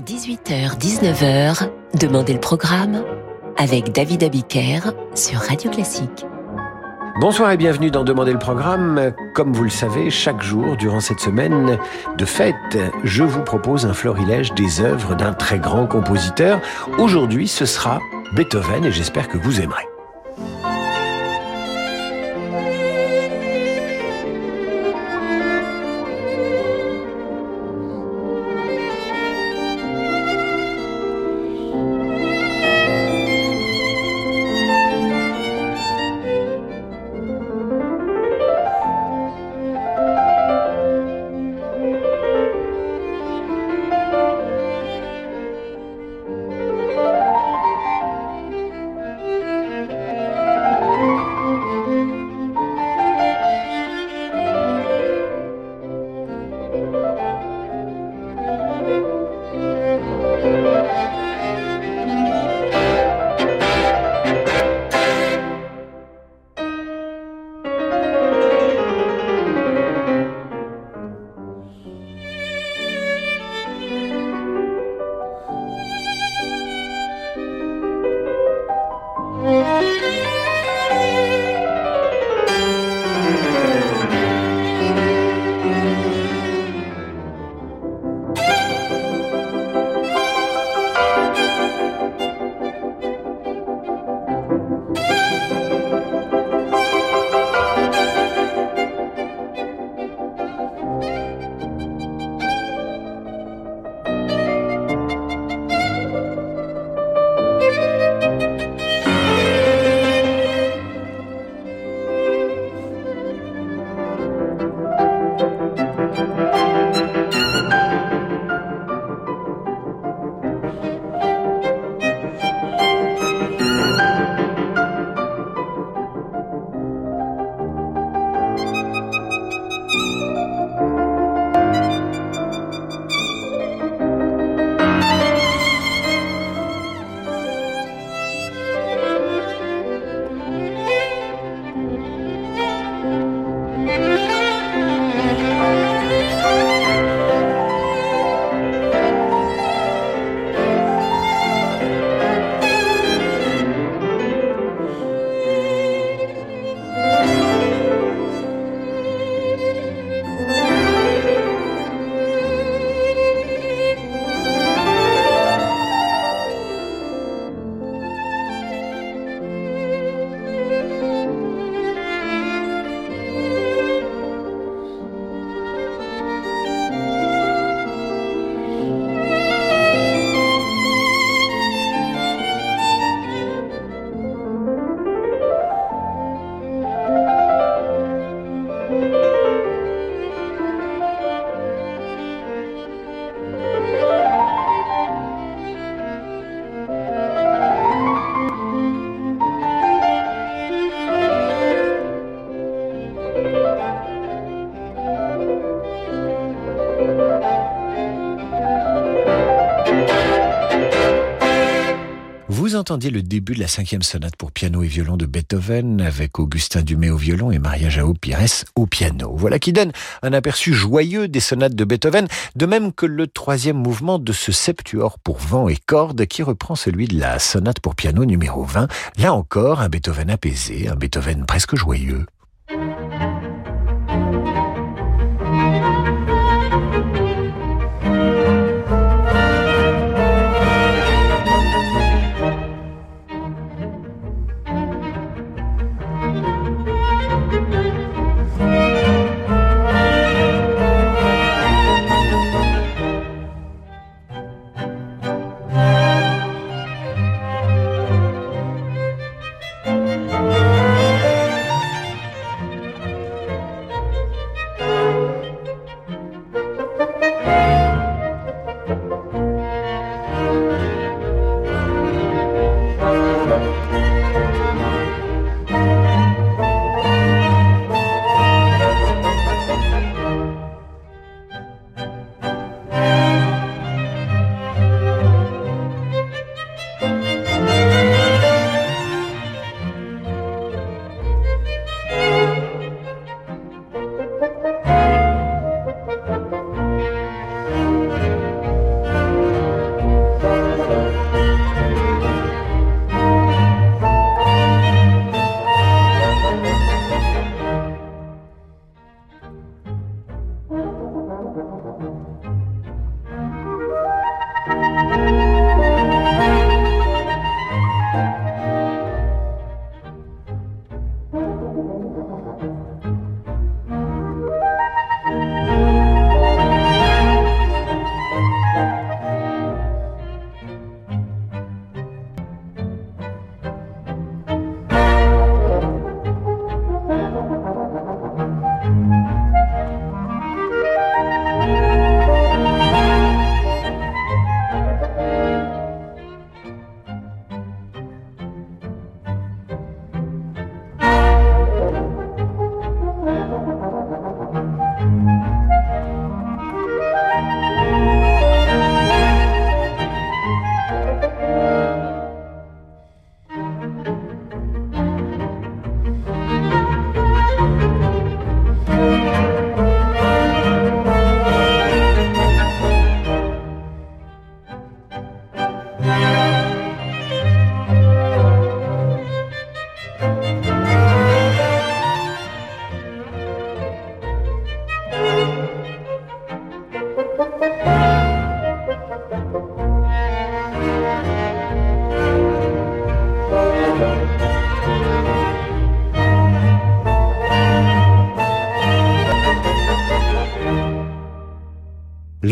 18h-19h, Demandez le programme avec David Abiker sur Radio Classique. Bonsoir et bienvenue dans Demander le programme. Comme vous le savez, chaque jour durant cette semaine de fête, je vous propose un florilège des œuvres d'un très grand compositeur. Aujourd'hui, ce sera Beethoven et j'espère que vous aimerez. Entendiez le début de la cinquième sonate pour piano et violon de Beethoven avec Augustin Dumay au violon et Maria Jao Pires au piano. Voilà qui donne un aperçu joyeux des sonates de Beethoven, de même que le troisième mouvement de ce septuor pour vent et cordes qui reprend celui de la sonate pour piano numéro 20. Là encore, un Beethoven apaisé, un Beethoven presque joyeux.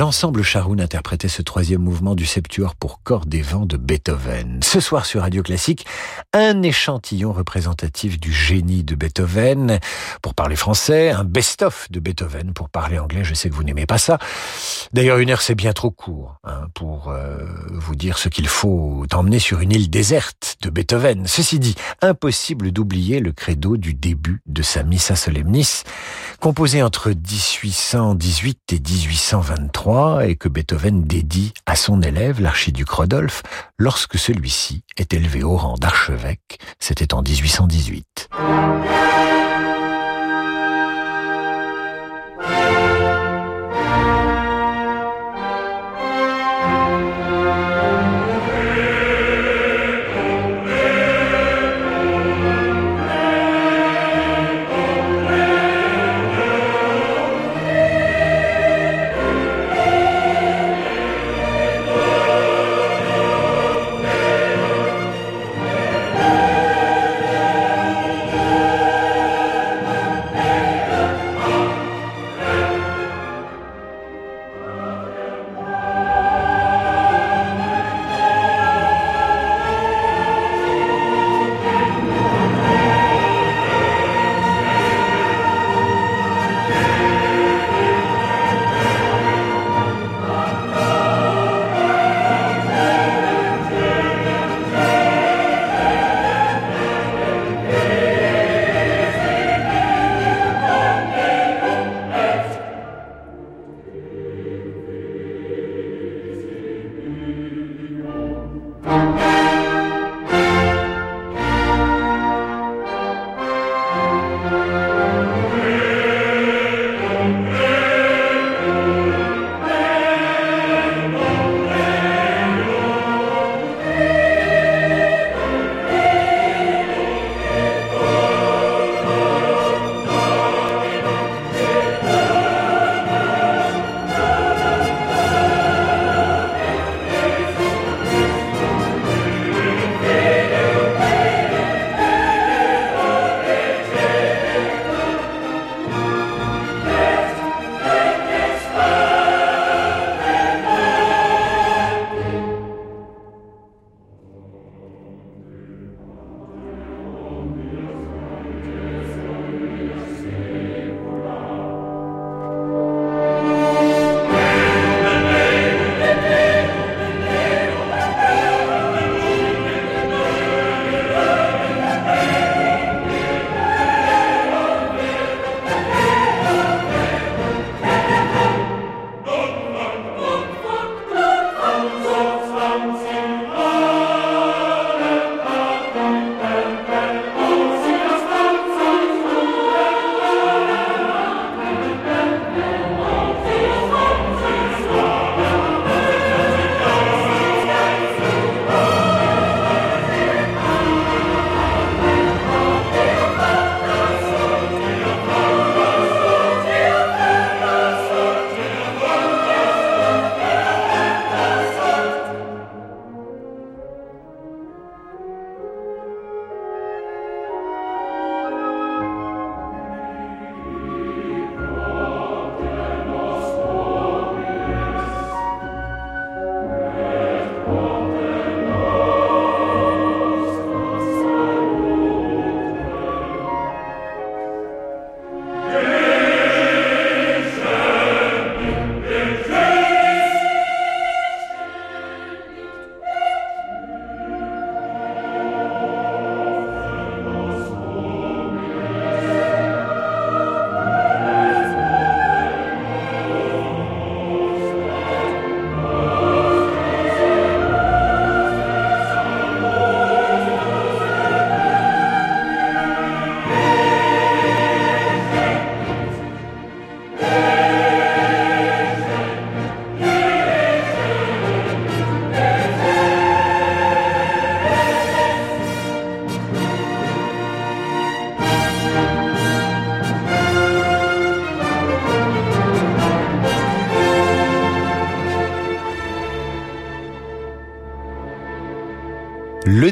L'ensemble Charoun interprétait ce troisième mouvement du septuor pour cordes et vents de Beethoven. Ce soir sur Radio Classique, un échantillon représentatif du génie de Beethoven pour parler français, un best-of de Beethoven pour parler anglais. Je sais que vous n'aimez pas ça. D'ailleurs, une heure c'est bien trop court hein, pour euh, vous dire ce qu'il faut emmener sur une île déserte de Beethoven. Ceci dit, impossible d'oublier le credo du début de sa Missa Solemnis, composé entre 1818 et 1823 et que Beethoven dédie à son élève, l'archiduc Rodolphe, lorsque celui-ci est élevé au rang d'archevêque. C'était en 1818.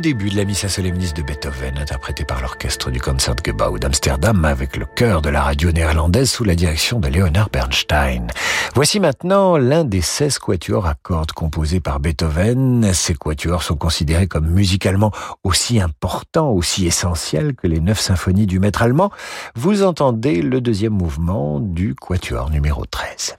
Début de la Missa Solemnis de Beethoven, interprété par l'orchestre du Concertgebouw d'Amsterdam avec le chœur de la radio néerlandaise sous la direction de Leonard Bernstein. Voici maintenant l'un des 16 quatuors à cordes composés par Beethoven. Ces quatuors sont considérés comme musicalement aussi importants, aussi essentiels que les neuf symphonies du maître allemand. Vous entendez le deuxième mouvement du quatuor numéro 13.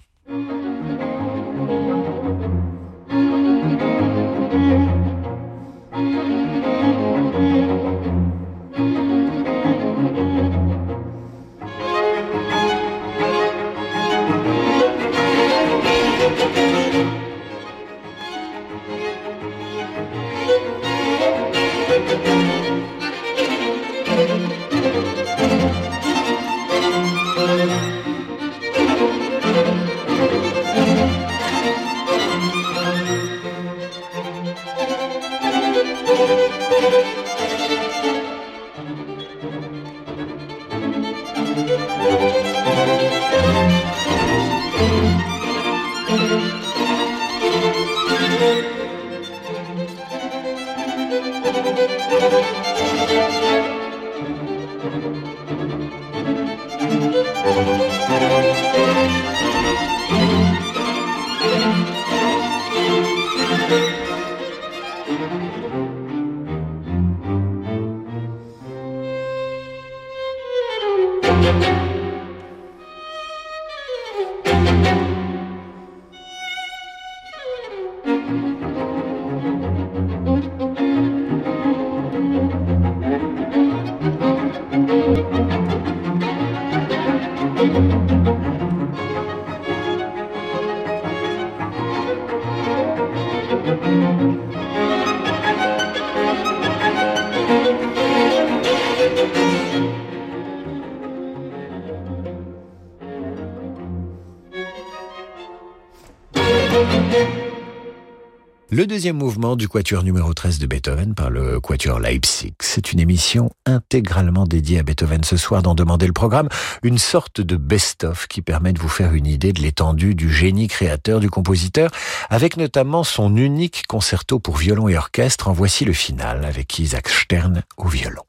Le deuxième mouvement du quatuor numéro 13 de Beethoven par le quatuor Leipzig. C'est une émission intégralement dédiée à Beethoven ce soir dans Demander le programme, une sorte de best-of qui permet de vous faire une idée de l'étendue du génie créateur du compositeur, avec notamment son unique concerto pour violon et orchestre. En voici le final avec Isaac Stern au violon.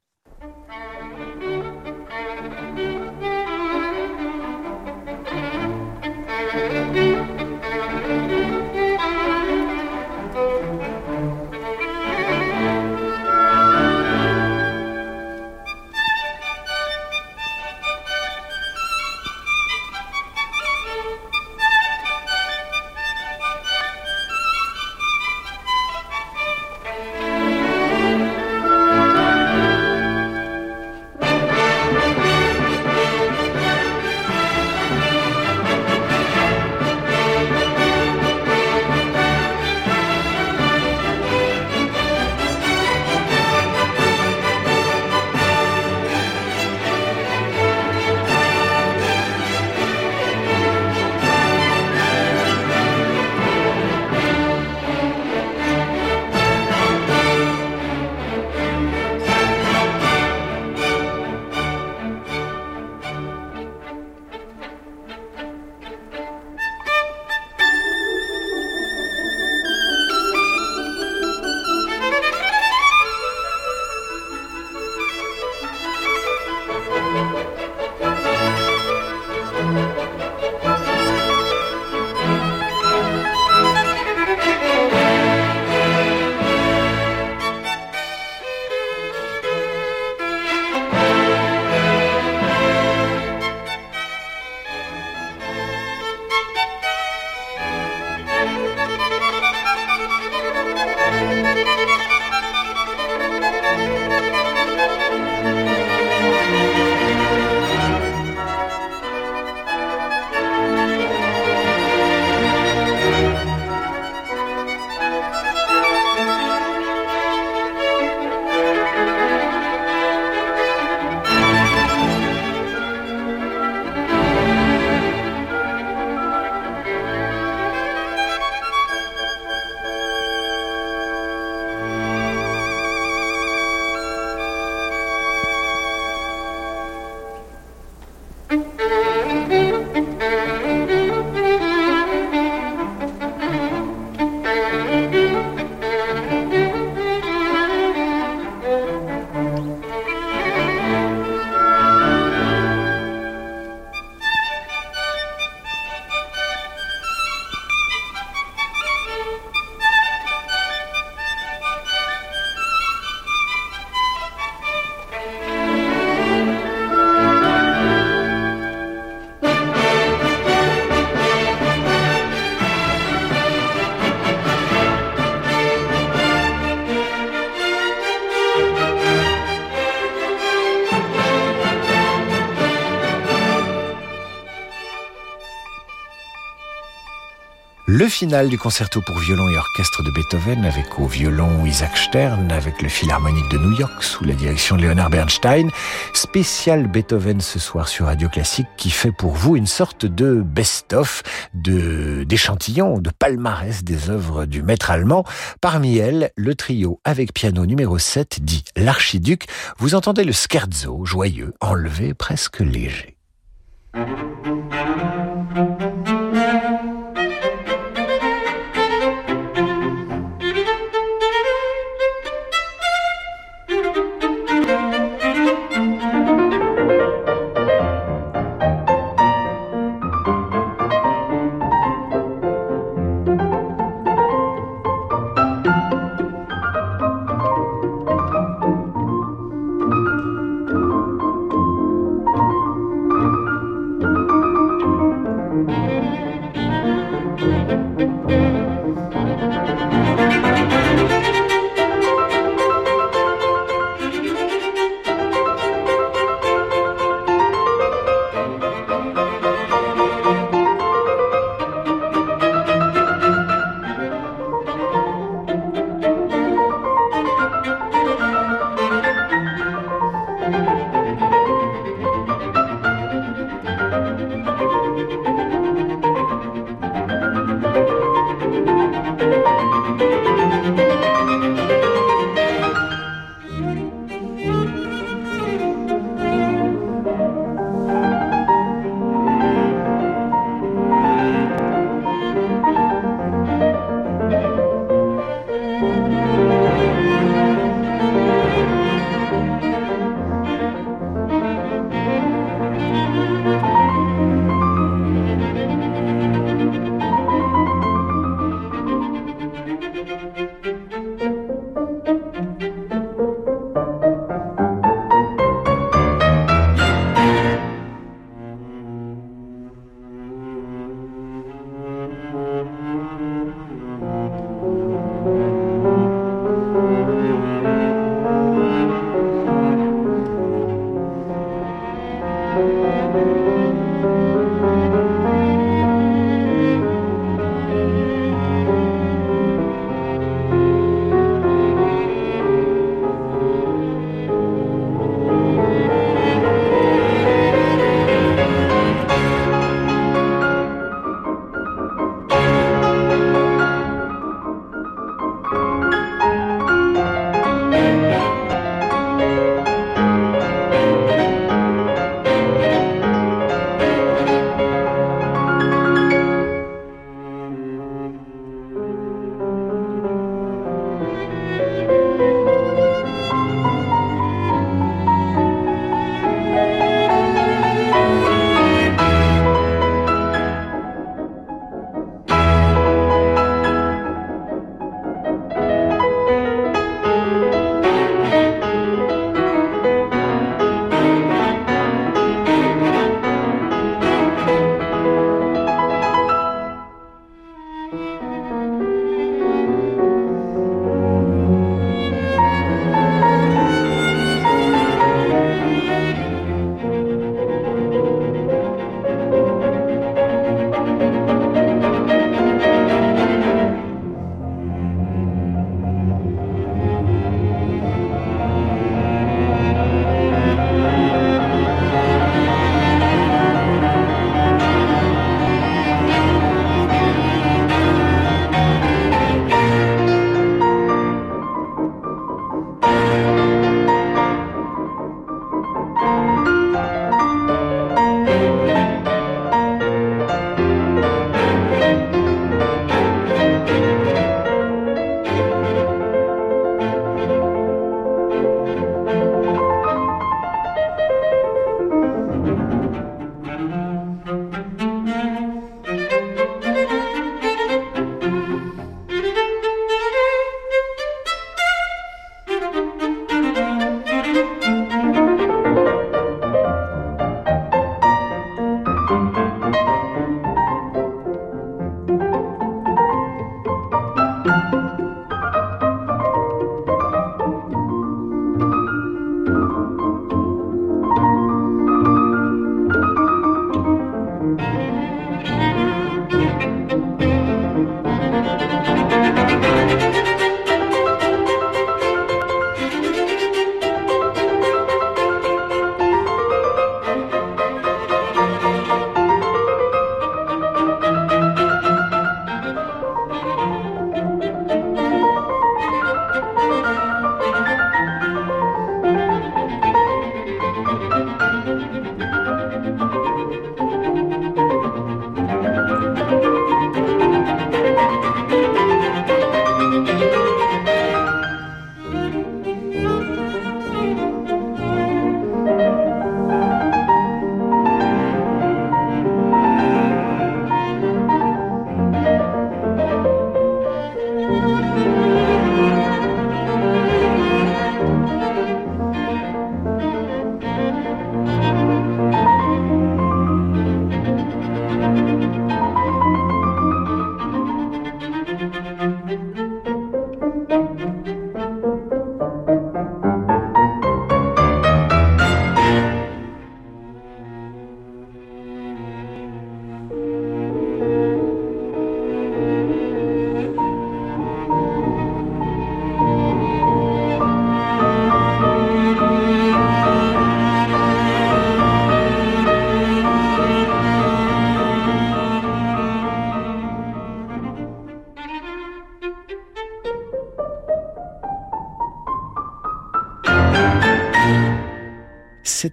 Final du concerto pour violon et orchestre de Beethoven avec au violon Isaac Stern, avec le Philharmonique de New York sous la direction de Leonard Bernstein. Spécial Beethoven ce soir sur Radio Classique qui fait pour vous une sorte de best-of de, d'échantillons, de palmarès des œuvres du maître allemand. Parmi elles, le trio avec piano numéro 7 dit l'archiduc. Vous entendez le scherzo joyeux, enlevé, presque léger.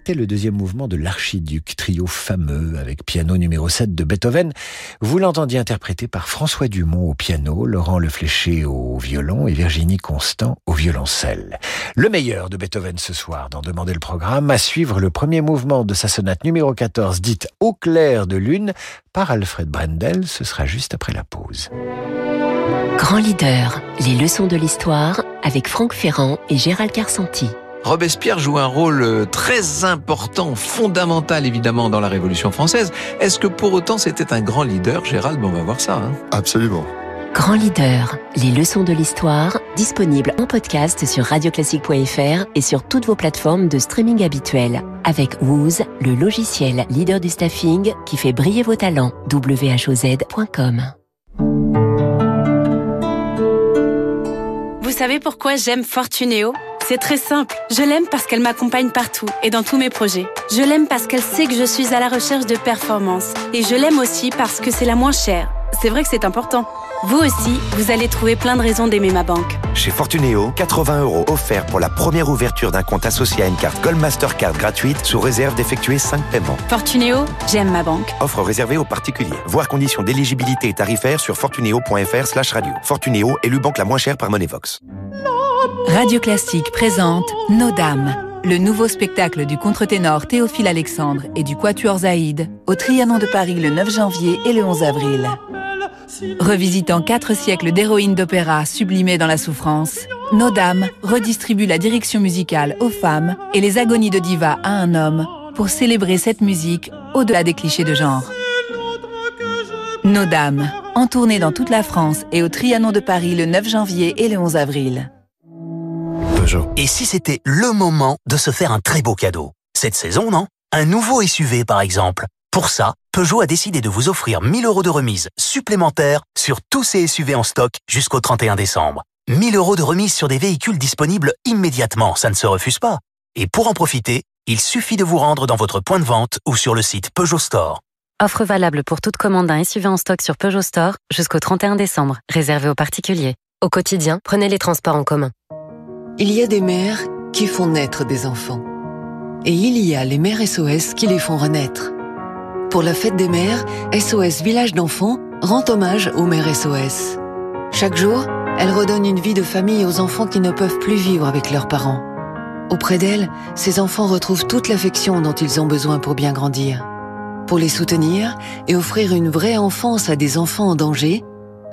C'était le deuxième mouvement de l'Archiduc, trio fameux avec piano numéro 7 de Beethoven. Vous l'entendiez interprété par François Dumont au piano, Laurent Le Fléché au violon et Virginie Constant au violoncelle. Le meilleur de Beethoven ce soir dans Demander le programme, à suivre le premier mouvement de sa sonate numéro 14 dite Au clair de lune par Alfred Brendel, ce sera juste après la pause. Grand leader, les leçons de l'histoire avec Franck Ferrand et Gérald Carsanti. Robespierre joue un rôle euh, très important, fondamental évidemment dans la Révolution française. Est-ce que pour autant c'était un grand leader, Gérald? On va voir ça. Hein Absolument. Grand leader, les leçons de l'histoire, disponibles en podcast sur radioclassique.fr et sur toutes vos plateformes de streaming habituelles. Avec Wooz, le logiciel leader du staffing qui fait briller vos talents. whoz.com. Vous savez pourquoi j'aime Fortunéo c'est très simple. Je l'aime parce qu'elle m'accompagne partout et dans tous mes projets. Je l'aime parce qu'elle sait que je suis à la recherche de performance. Et je l'aime aussi parce que c'est la moins chère. C'est vrai que c'est important. Vous aussi, vous allez trouver plein de raisons d'aimer ma banque. Chez Fortunéo, 80 euros offerts pour la première ouverture d'un compte associé à une carte Gold Mastercard gratuite sous réserve d'effectuer 5 paiements. Fortunéo, j'aime ma banque. Offre réservée aux particuliers. Voir conditions d'éligibilité et tarifaires sur fortunéo.fr slash radio. Fortunéo, élu banque la moins chère par Monevox. Radio Classique présente Nos Dames, le nouveau spectacle du contre-ténor Théophile Alexandre et du Quatuor Zaïd au Trianon de Paris le 9 janvier et le 11 avril. Revisitant quatre siècles d'héroïnes d'opéra sublimées dans la souffrance, Nos Dames redistribue la direction musicale aux femmes et les agonies de diva à un homme pour célébrer cette musique au-delà des clichés de genre. Nos Dames, en tournée dans toute la France et au Trianon de Paris le 9 janvier et le 11 avril. Et si c'était le moment de se faire un très beau cadeau? Cette saison, non? Un nouveau SUV, par exemple. Pour ça, Peugeot a décidé de vous offrir 1000 euros de remise supplémentaire sur tous ces SUV en stock jusqu'au 31 décembre. 1000 euros de remise sur des véhicules disponibles immédiatement, ça ne se refuse pas. Et pour en profiter, il suffit de vous rendre dans votre point de vente ou sur le site Peugeot Store. Offre valable pour toute commande d'un SUV en stock sur Peugeot Store jusqu'au 31 décembre, réservé aux particuliers. Au quotidien, prenez les transports en commun. Il y a des mères qui font naître des enfants. Et il y a les mères SOS qui les font renaître. Pour la fête des mères, SOS Village d'enfants rend hommage aux mères SOS. Chaque jour, elle redonne une vie de famille aux enfants qui ne peuvent plus vivre avec leurs parents. Auprès d'elle, ces enfants retrouvent toute l'affection dont ils ont besoin pour bien grandir. Pour les soutenir et offrir une vraie enfance à des enfants en danger,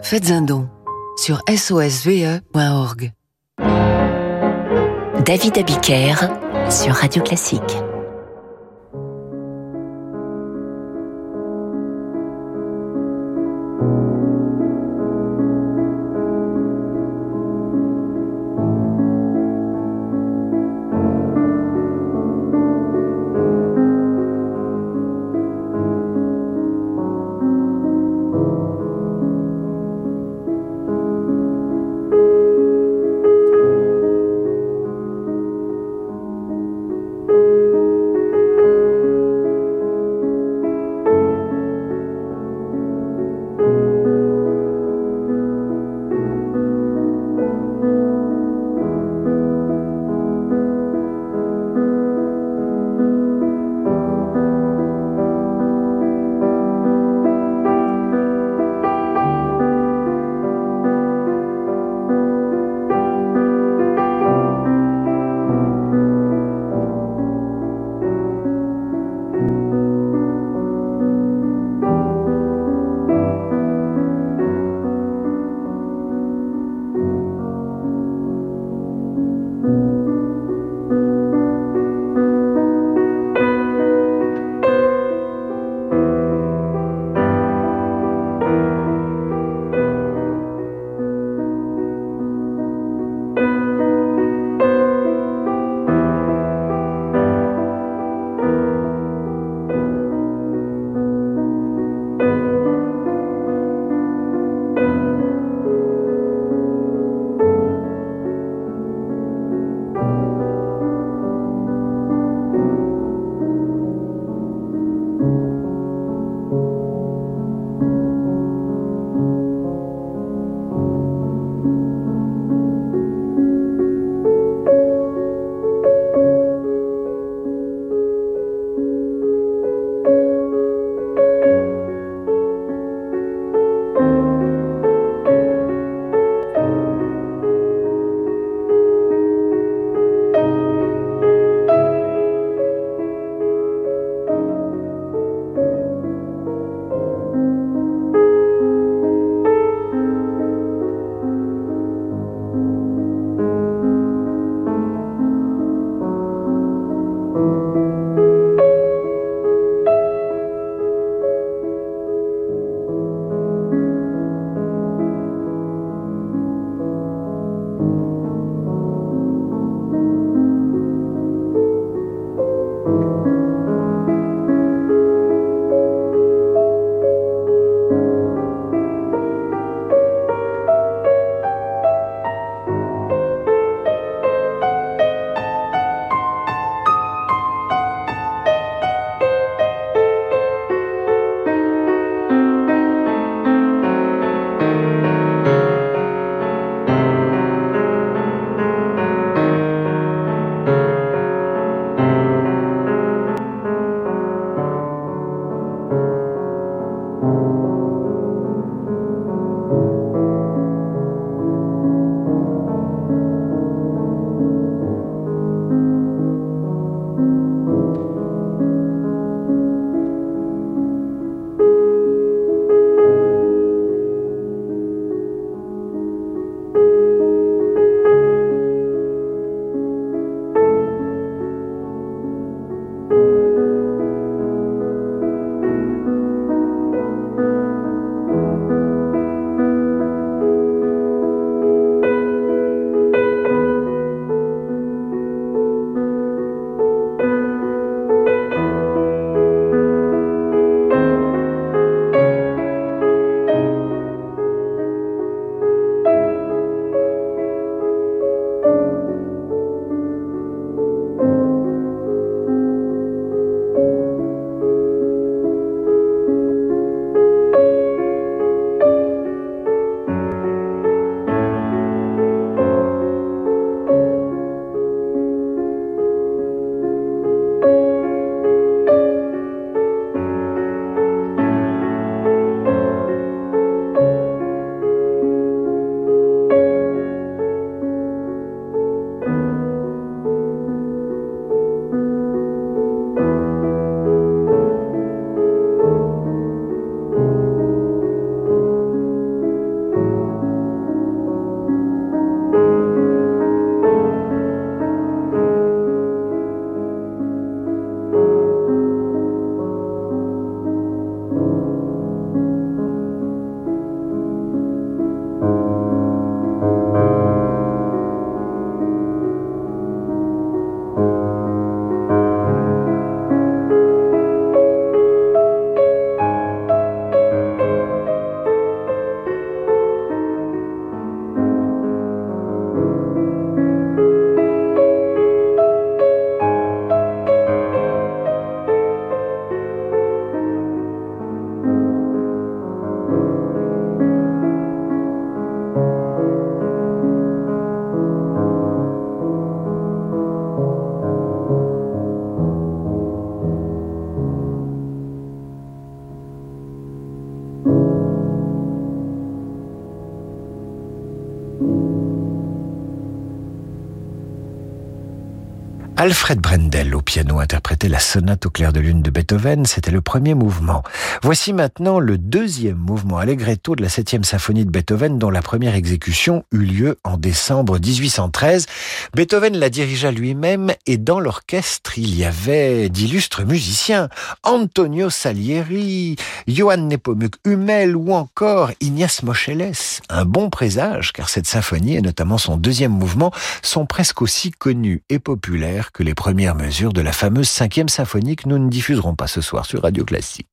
faites un don sur sosve.org. David Abiker sur Radio Classique. Alfred Brendel au piano interprétait la sonate au clair de lune de Beethoven, c'était le premier mouvement. Voici maintenant le deuxième mouvement allegretto de la septième symphonie de Beethoven dont la première exécution eut lieu en décembre 1813. Beethoven la dirigea lui-même et dans l'orchestre il y avait d'illustres musiciens, Antonio Salieri, Johann Nepomuk Hummel ou encore Ignace Moscheles. Un bon présage car cette symphonie et notamment son deuxième mouvement sont presque aussi connus et populaires que les premières mesures de la fameuse cinquième symphonie que nous ne diffuserons pas ce soir sur Radio Classique.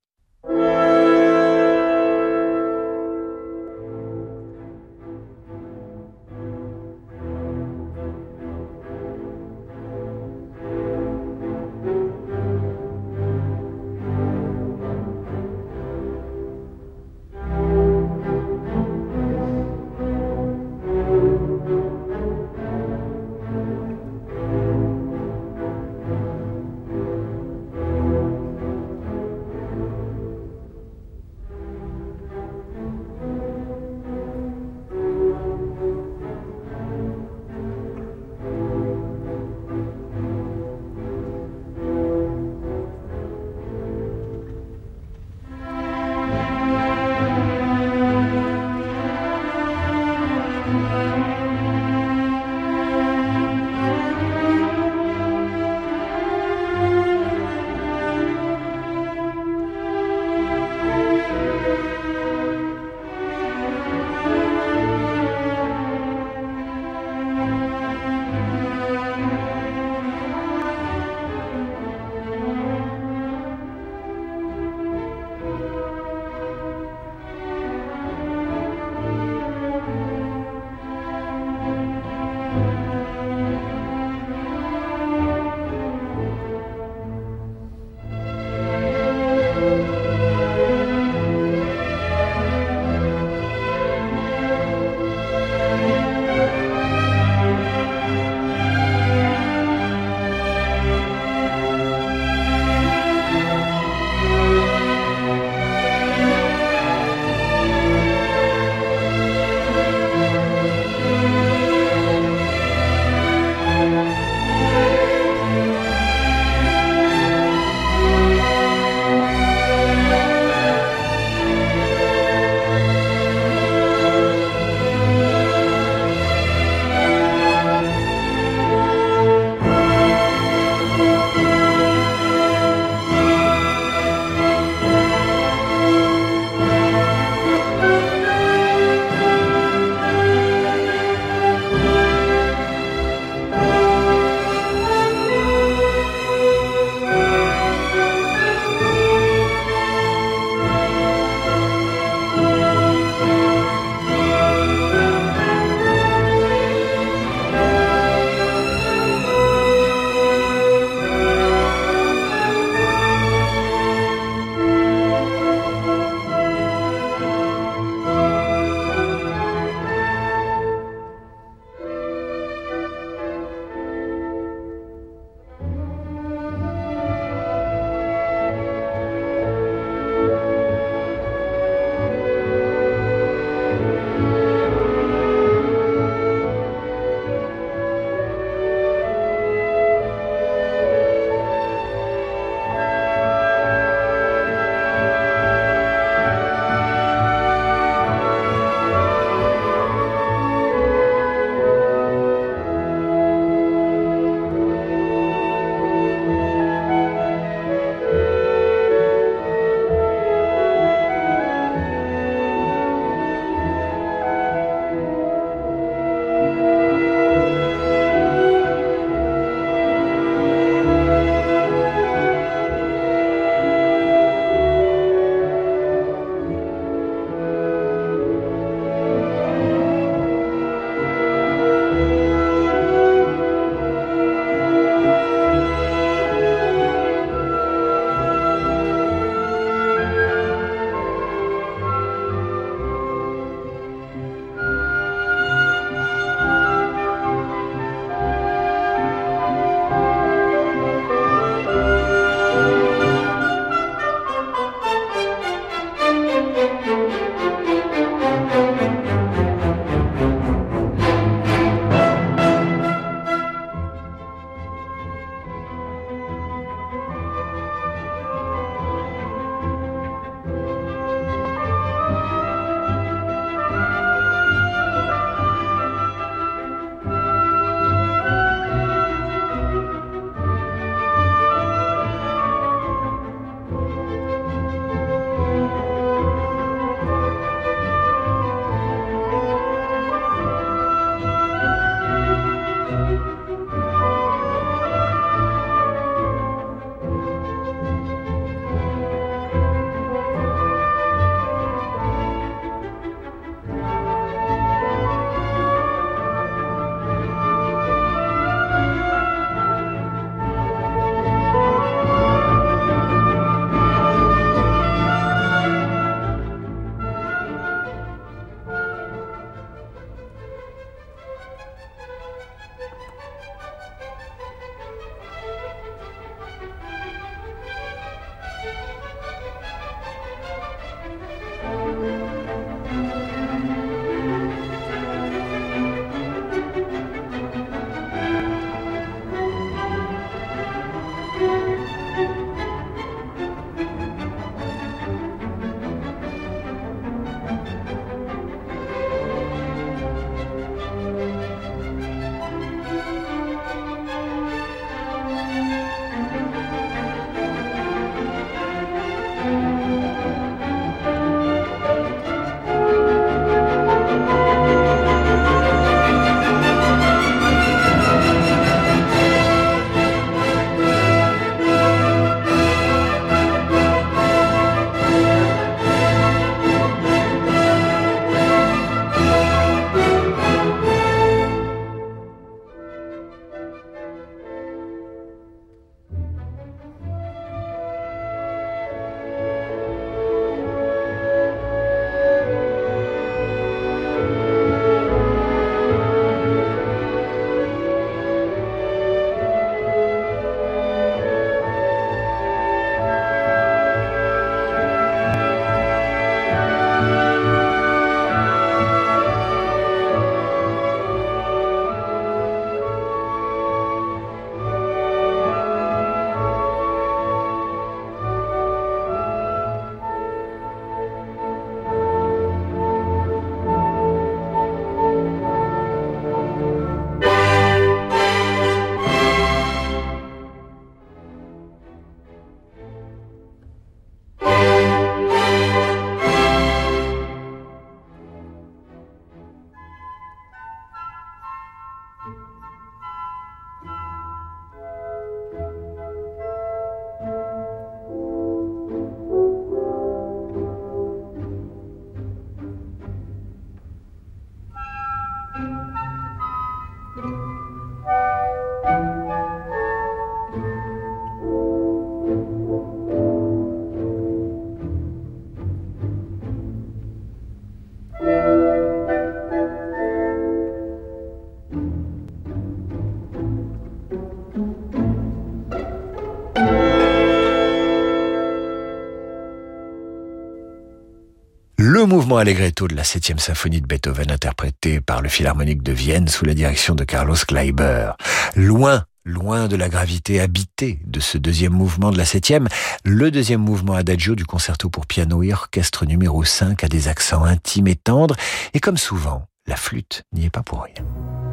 Mouvement allegretto de la 7e symphonie de Beethoven interprété par le Philharmonique de Vienne sous la direction de Carlos Kleiber. Loin Loin de la gravité habitée de ce deuxième mouvement de la septième, le deuxième mouvement adagio du concerto pour piano et orchestre numéro 5 a des accents intimes et tendres, et comme souvent, la flûte n'y est pas pour rien.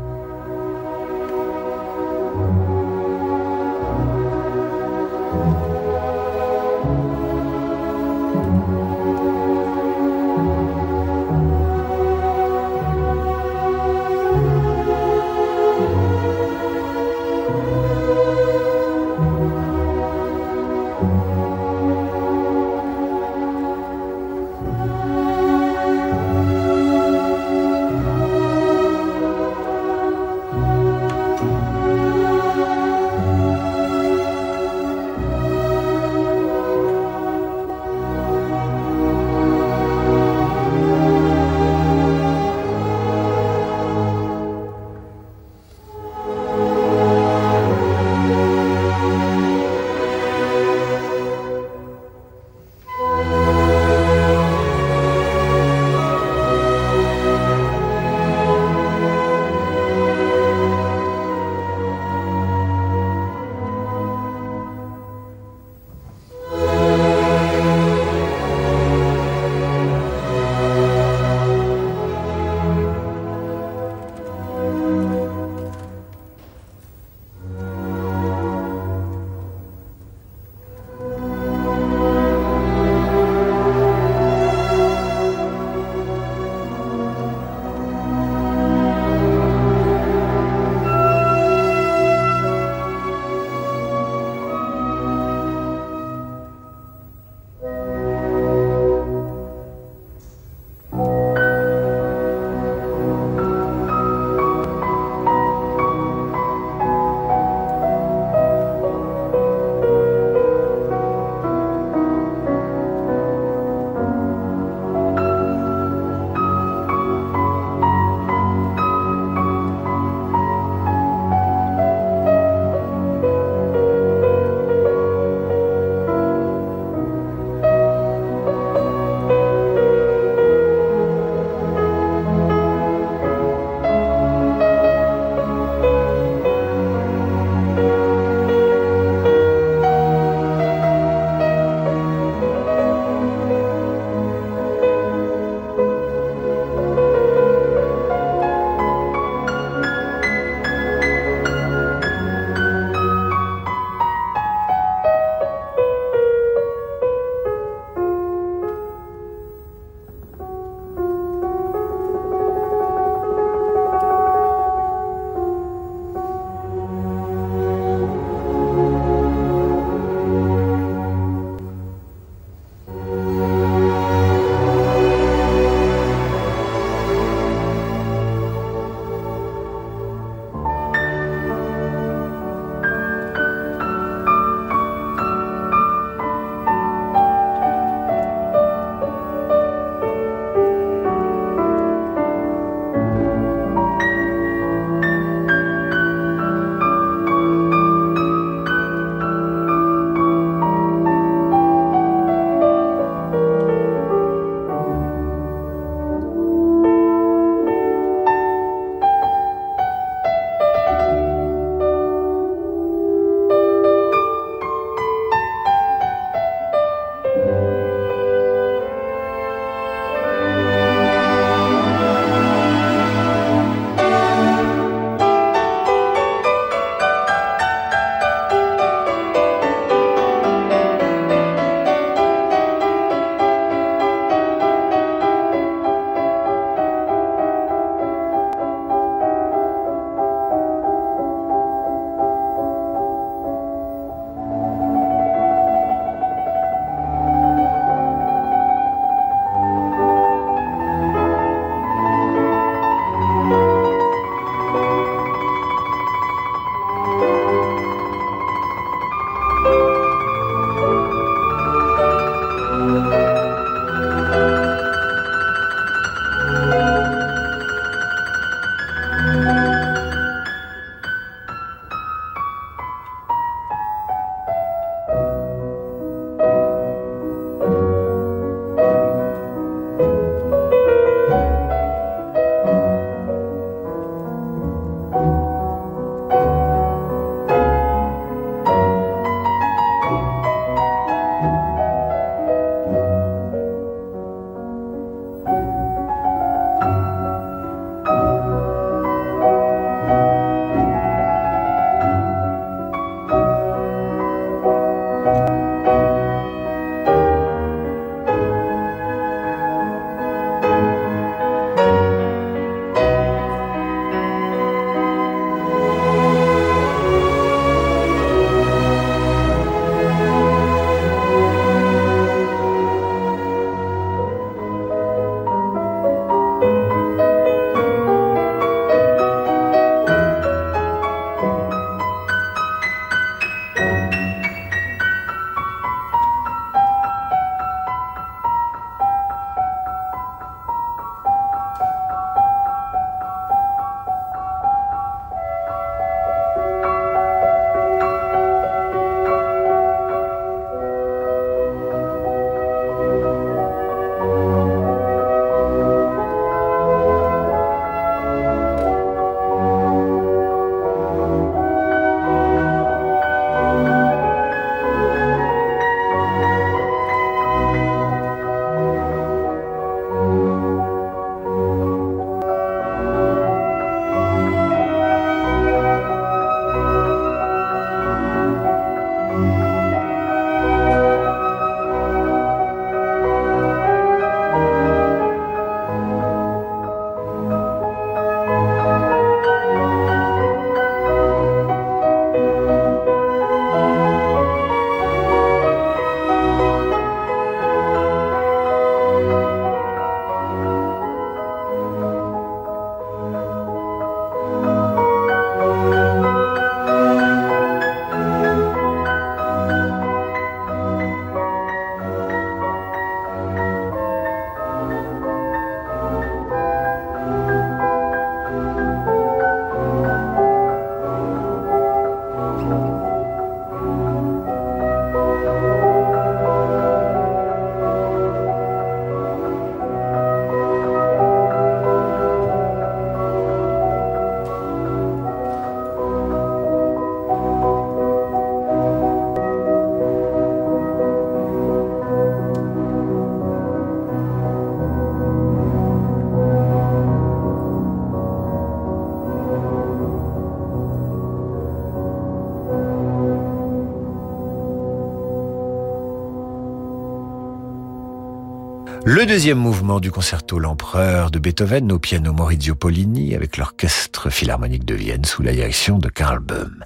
Le deuxième mouvement du concerto L'Empereur de Beethoven au piano Maurizio Pollini avec l'orchestre philharmonique de Vienne sous la direction de Karl Böhm.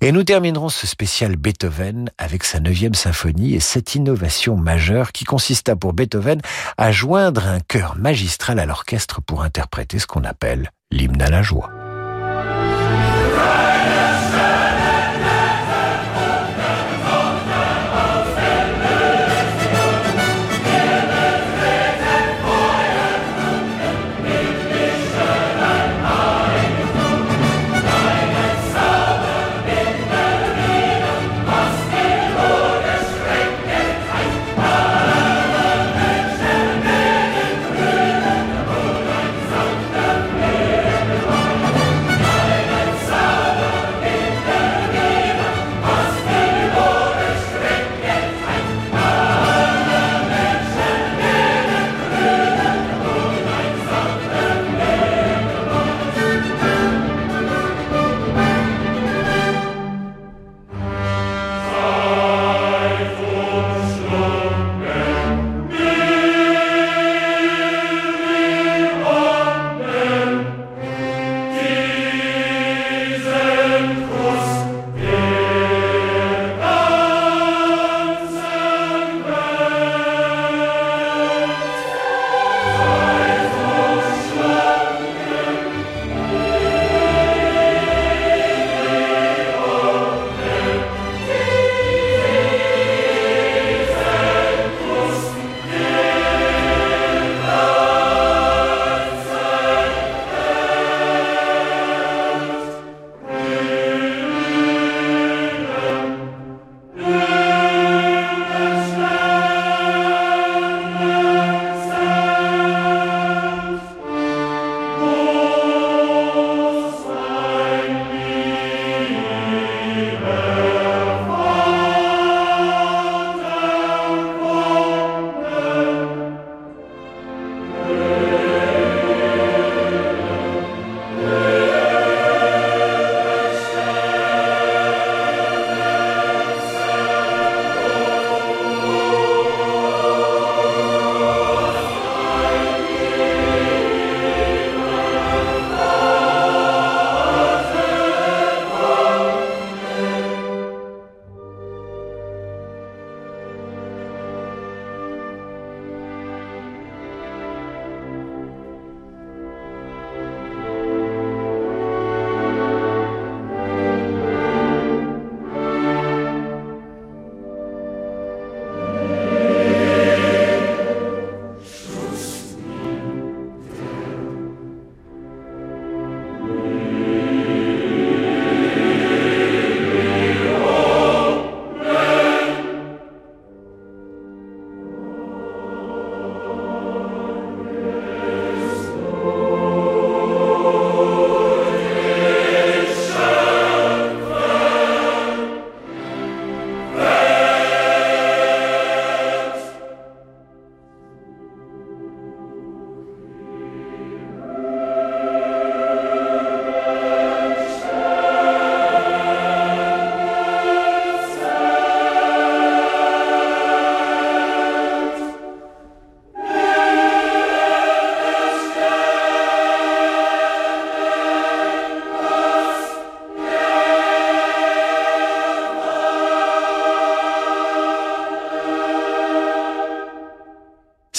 Et nous terminerons ce spécial Beethoven avec sa neuvième symphonie et cette innovation majeure qui consista pour Beethoven à joindre un chœur magistral à l'orchestre pour interpréter ce qu'on appelle l'hymne à la joie.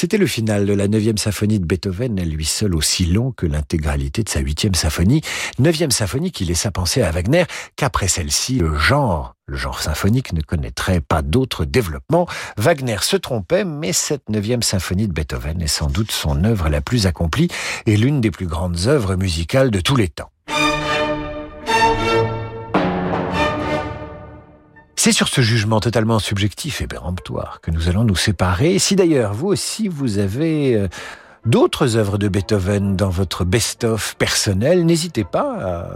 C'était le final de la neuvième symphonie de Beethoven, elle lui seule aussi long que l'intégralité de sa huitième symphonie. Neuvième symphonie qui laissa penser à Wagner qu'après celle-ci, le genre, le genre symphonique ne connaîtrait pas d'autre développement. Wagner se trompait, mais cette neuvième symphonie de Beethoven est sans doute son œuvre la plus accomplie et l'une des plus grandes œuvres musicales de tous les temps. C'est sur ce jugement totalement subjectif et péremptoire que nous allons nous séparer. Si d'ailleurs vous aussi vous avez euh, d'autres œuvres de Beethoven dans votre best-of personnel, n'hésitez pas à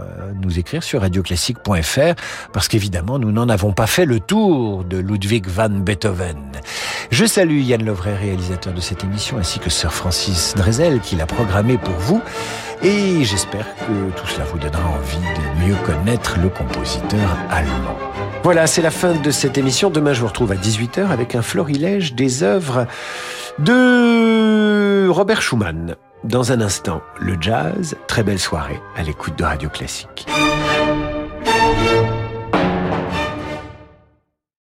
nous écrire sur radioclassique.fr parce qu'évidemment nous n'en avons pas fait le tour de Ludwig van Beethoven. Je salue Yann Lovray, réalisateur de cette émission, ainsi que Sir Francis Drezel qui l'a programmé pour vous. Et j'espère que tout cela vous donnera envie de mieux connaître le compositeur allemand. Voilà, c'est la fin de cette émission. Demain, je vous retrouve à 18h avec un florilège des œuvres Robert Schumann. Dans un instant, le jazz, très belle soirée à l'écoute de Radio Classique.